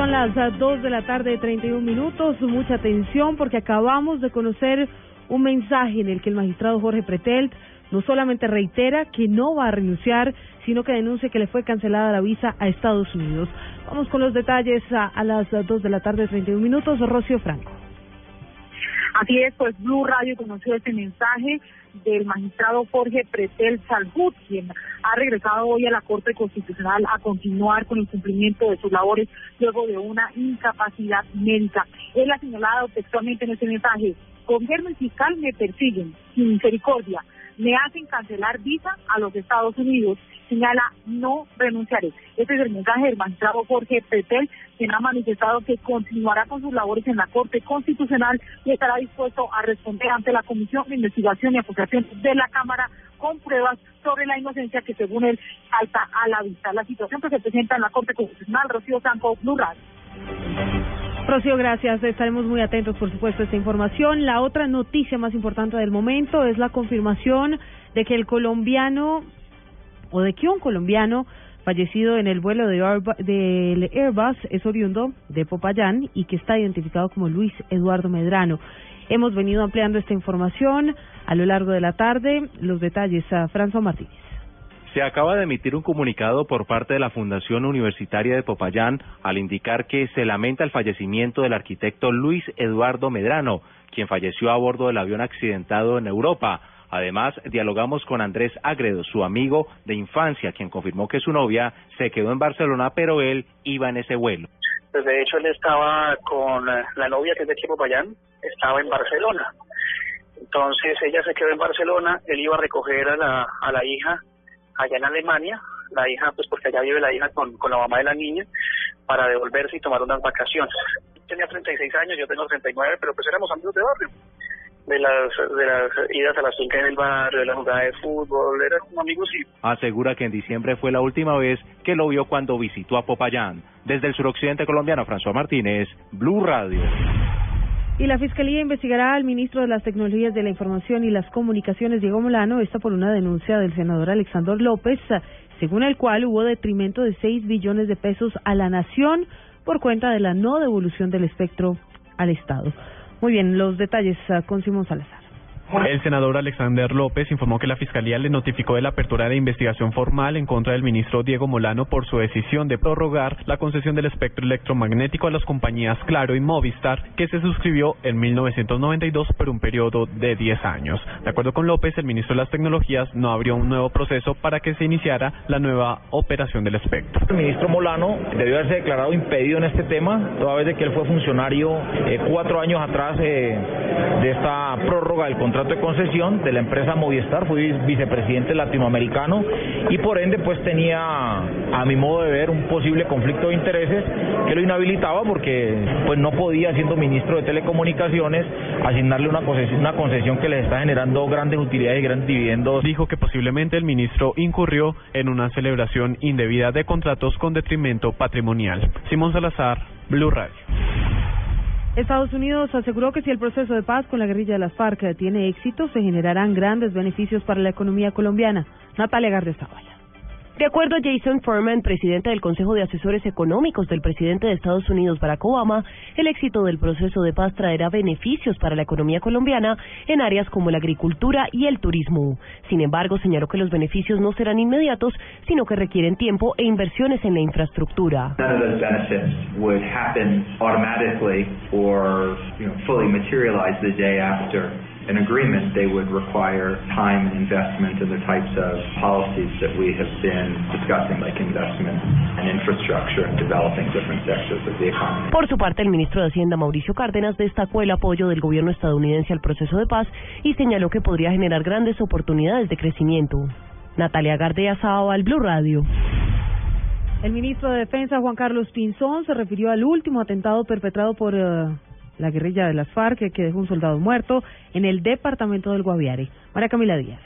Son las 2 de la tarde, 31 minutos. Mucha atención porque acabamos de conocer un mensaje en el que el magistrado Jorge Pretelt no solamente reitera que no va a renunciar, sino que denuncia que le fue cancelada la visa a Estados Unidos. Vamos con los detalles a, las 2 de la tarde, 31 minutos. Rocio Franco. Así es, pues Blue Radio conoció este mensaje del magistrado Jorge Pretel Salgut, quien ha regresado hoy a la Corte Constitucional a continuar con el cumplimiento de sus labores luego de una incapacidad médica. Él ha señalado textualmente en este mensaje, gobierno y fiscal me persiguen sin misericordia, me hacen cancelar visa a los Estados Unidos señala no renunciaré. Este es el mensaje del magistrado Jorge Petel, quien ha manifestado que continuará con sus labores en la Corte Constitucional y estará dispuesto a responder ante la Comisión de Investigación y Acusación de la Cámara con pruebas sobre la inocencia que según él salta a la vista. La situación que se presenta en la Corte Constitucional, Rocío Sanco, Plural. Rocío, gracias. Estaremos muy atentos, por supuesto, a esta información. La otra noticia más importante del momento es la confirmación de que el colombiano o de que un colombiano fallecido en el vuelo de del Airbus es oriundo de Popayán y que está identificado como Luis Eduardo Medrano. Hemos venido ampliando esta información a lo largo de la tarde. Los detalles a François Martínez. Se acaba de emitir un comunicado por parte de la Fundación Universitaria de Popayán al indicar que se lamenta el fallecimiento del arquitecto Luis Eduardo Medrano, quien falleció a bordo del avión accidentado en Europa. Además, dialogamos con Andrés Agredo, su amigo de infancia, quien confirmó que su novia se quedó en Barcelona, pero él iba en ese vuelo. Pues de hecho, él estaba con la novia que es de Chico Payán, estaba en Barcelona. Entonces ella se quedó en Barcelona, él iba a recoger a la, a la hija allá en Alemania, la hija, pues porque allá vive la hija con, con la mamá de la niña, para devolverse y tomar unas vacaciones. Tenía 36 años, yo tengo 39, pero pues éramos amigos de barrio de las, de las idas a la finca en el barrio, de la jugada de fútbol, como amigos y... Asegura que en diciembre fue la última vez que lo vio cuando visitó a Popayán. Desde el suroccidente colombiano, François Martínez, Blue Radio. Y la Fiscalía investigará al ministro de las Tecnologías de la Información y las Comunicaciones, Diego Molano, esta por una denuncia del senador Alexander López, según el cual hubo detrimento de 6 billones de pesos a la nación por cuenta de la no devolución del espectro al Estado. Muy bien, los detalles uh, con Simón Salazar. El senador Alexander López informó que la Fiscalía le notificó de la apertura de investigación formal en contra del ministro Diego Molano por su decisión de prorrogar la concesión del espectro electromagnético a las compañías Claro y Movistar, que se suscribió en 1992 por un periodo de 10 años. De acuerdo con López, el ministro de las Tecnologías no abrió un nuevo proceso para que se iniciara la nueva operación del espectro. El ministro Molano debió haberse declarado impedido en este tema, toda vez de que él fue funcionario eh, cuatro años atrás eh, de esta prórroga del contrato de concesión de la empresa Movistar, fui vicepresidente latinoamericano y por ende pues tenía a mi modo de ver un posible conflicto de intereses que lo inhabilitaba porque pues no podía siendo ministro de telecomunicaciones asignarle una concesión, una concesión que les está generando grandes utilidades y grandes dividendos. Dijo que posiblemente el ministro incurrió en una celebración indebida de contratos con detrimento patrimonial. Simón Salazar, Blue Radio. Estados Unidos aseguró que si el proceso de paz con la guerrilla de las FARC tiene éxito, se generarán grandes beneficios para la economía colombiana. Natalia Gardezabala. De acuerdo a Jason Furman, presidente del Consejo de Asesores Económicos del presidente de Estados Unidos, Barack Obama, el éxito del proceso de paz traerá beneficios para la economía colombiana en áreas como la agricultura y el turismo. Sin embargo, señaló que los beneficios no serán inmediatos, sino que requieren tiempo e inversiones en la infraestructura. An agreement, they would require time and investment in the types of policies that we have been discussing, like investment and infrastructure and developing different sectors of the economy. Por su parte, el ministro de Hacienda, Mauricio Cárdenas, destacó el apoyo del gobierno estadounidense al proceso de paz y señaló que podría generar grandes oportunidades de crecimiento. Natalia Gardea Sao al Blue Radio. El ministro de Defensa, Juan Carlos Pinzón, se refirió al último atentado perpetrado por uh, la guerrilla de las FARC, que dejó un soldado muerto en el departamento del Guaviare. María Camila Díaz.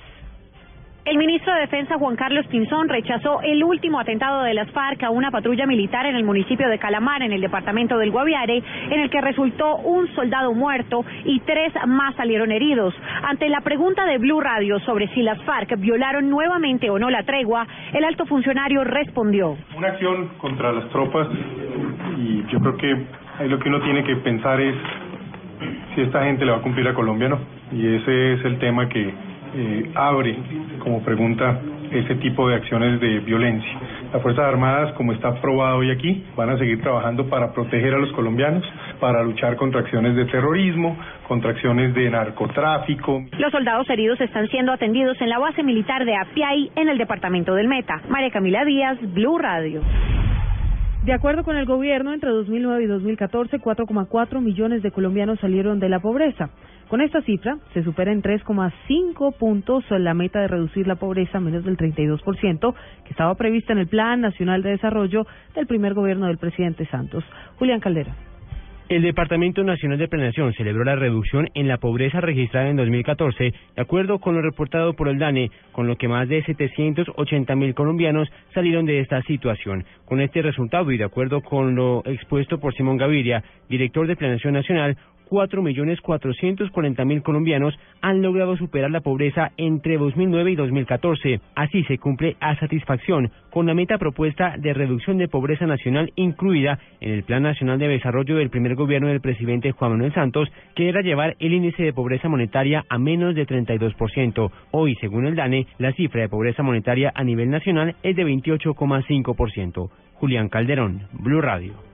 El ministro de Defensa Juan Carlos Pinzón rechazó el último atentado de las FARC a una patrulla militar en el municipio de Calamar, en el departamento del Guaviare, en el que resultó un soldado muerto y tres más salieron heridos. Ante la pregunta de Blue Radio sobre si las FARC violaron nuevamente o no la tregua, el alto funcionario respondió. Una acción contra las tropas y yo creo que ahí lo que uno tiene que pensar es si esta gente le va a cumplir a Colombia o no. Y ese es el tema que eh, abre como pregunta ese tipo de acciones de violencia. Las Fuerzas Armadas, como está probado hoy aquí, van a seguir trabajando para proteger a los colombianos, para luchar contra acciones de terrorismo, contra acciones de narcotráfico. Los soldados heridos están siendo atendidos en la base militar de Apiay, en el departamento del Meta. María Camila Díaz, Blue Radio. De acuerdo con el gobierno, entre 2009 y 2014, 4,4 millones de colombianos salieron de la pobreza. Con esta cifra, se supera en 3,5 puntos la meta de reducir la pobreza a menos del 32%, que estaba prevista en el Plan Nacional de Desarrollo del primer gobierno del presidente Santos. Julián Caldera. El Departamento Nacional de Planeación celebró la reducción en la pobreza registrada en 2014, de acuerdo con lo reportado por el DANE, con lo que más de 780 mil colombianos salieron de esta situación. Con este resultado y de acuerdo con lo expuesto por Simón Gaviria, director de Planeación Nacional, 4.440.000 colombianos han logrado superar la pobreza entre 2009 y 2014. Así se cumple a satisfacción con la meta propuesta de reducción de pobreza nacional incluida en el Plan Nacional de Desarrollo del primer gobierno del presidente Juan Manuel Santos, que era llevar el índice de pobreza monetaria a menos de 32%. Hoy, según el DANE, la cifra de pobreza monetaria a nivel nacional es de 28,5%. Julián Calderón, Blue Radio.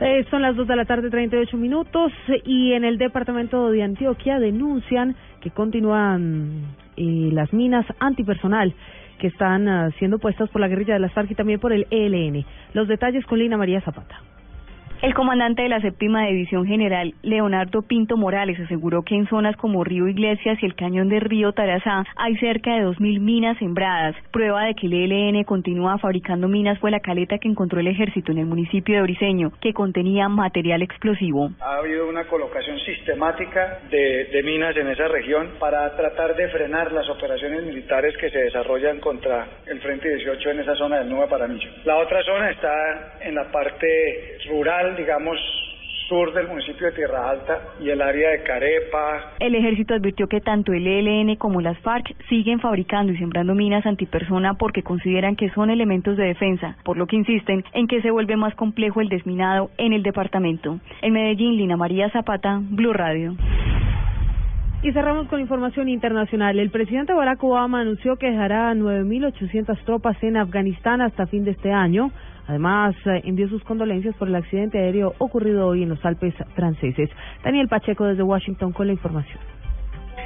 Eh, son las 2 de la tarde, 38 minutos, y en el departamento de Antioquia denuncian que continúan eh, las minas antipersonal que están ah, siendo puestas por la guerrilla de las FARC y también por el ELN. Los detalles con Lina María Zapata. El comandante de la séptima división general, Leonardo Pinto Morales, aseguró que en zonas como Río Iglesias y el cañón de Río Tarazá hay cerca de 2.000 minas sembradas. Prueba de que el ELN continúa fabricando minas fue la caleta que encontró el ejército en el municipio de Briseño, que contenía material explosivo. Ha habido una colocación sistemática de, minas en esa región para tratar de frenar las operaciones militares que se desarrollan contra el Frente 18 en esa zona del Nuevo Paramillo. La otra zona está en la parte rural digamos, sur del municipio de Tierra Alta y el área de Carepa. El ejército advirtió que tanto el ELN como las FARC siguen fabricando y sembrando minas antipersona porque consideran que son elementos de defensa, por lo que insisten en que se vuelve más complejo el desminado en el departamento. En Medellín, Lina María Zapata, Blue Radio. Y cerramos con información internacional. El presidente Barack Obama anunció que dejará 9.800 tropas en Afganistán hasta fin de este año. Además, eh, envió sus condolencias por el accidente aéreo ocurrido hoy en los Alpes franceses. Daniel Pacheco desde Washington con la información.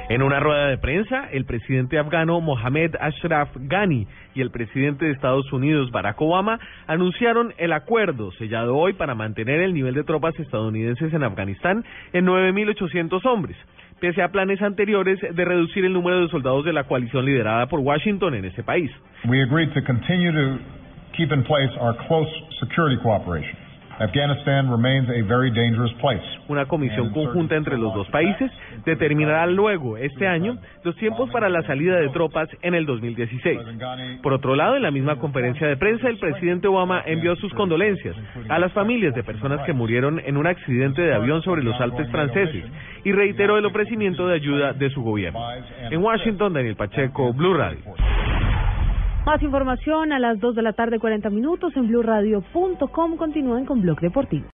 En una rueda de prensa, el presidente afgano Mohamed Ashraf Ghani y el presidente de Estados Unidos Barack Obama anunciaron el acuerdo sellado hoy para mantener el nivel de tropas estadounidenses en Afganistán en 9.800 hombres pese a planes anteriores de reducir el número de soldados de la coalición liderada por Washington en ese país. We agreed to continue to keep in place our close security cooperation. Afghanistan remains a very dangerous place. Una comisión conjunta entre los dos países determinará luego este año los tiempos para la salida de tropas en el 2016. Por otro lado, en la misma conferencia de prensa, el presidente Obama envió sus condolencias a las familias de personas que murieron en un accidente de avión sobre los Alpes franceses y reiteró el ofrecimiento de ayuda de su gobierno. En Washington, Daniel Pacheco, Blue Radio. Más información a las 2 de la tarde, 40 minutos en blueradio.com. Continúen con Blog Deportivo.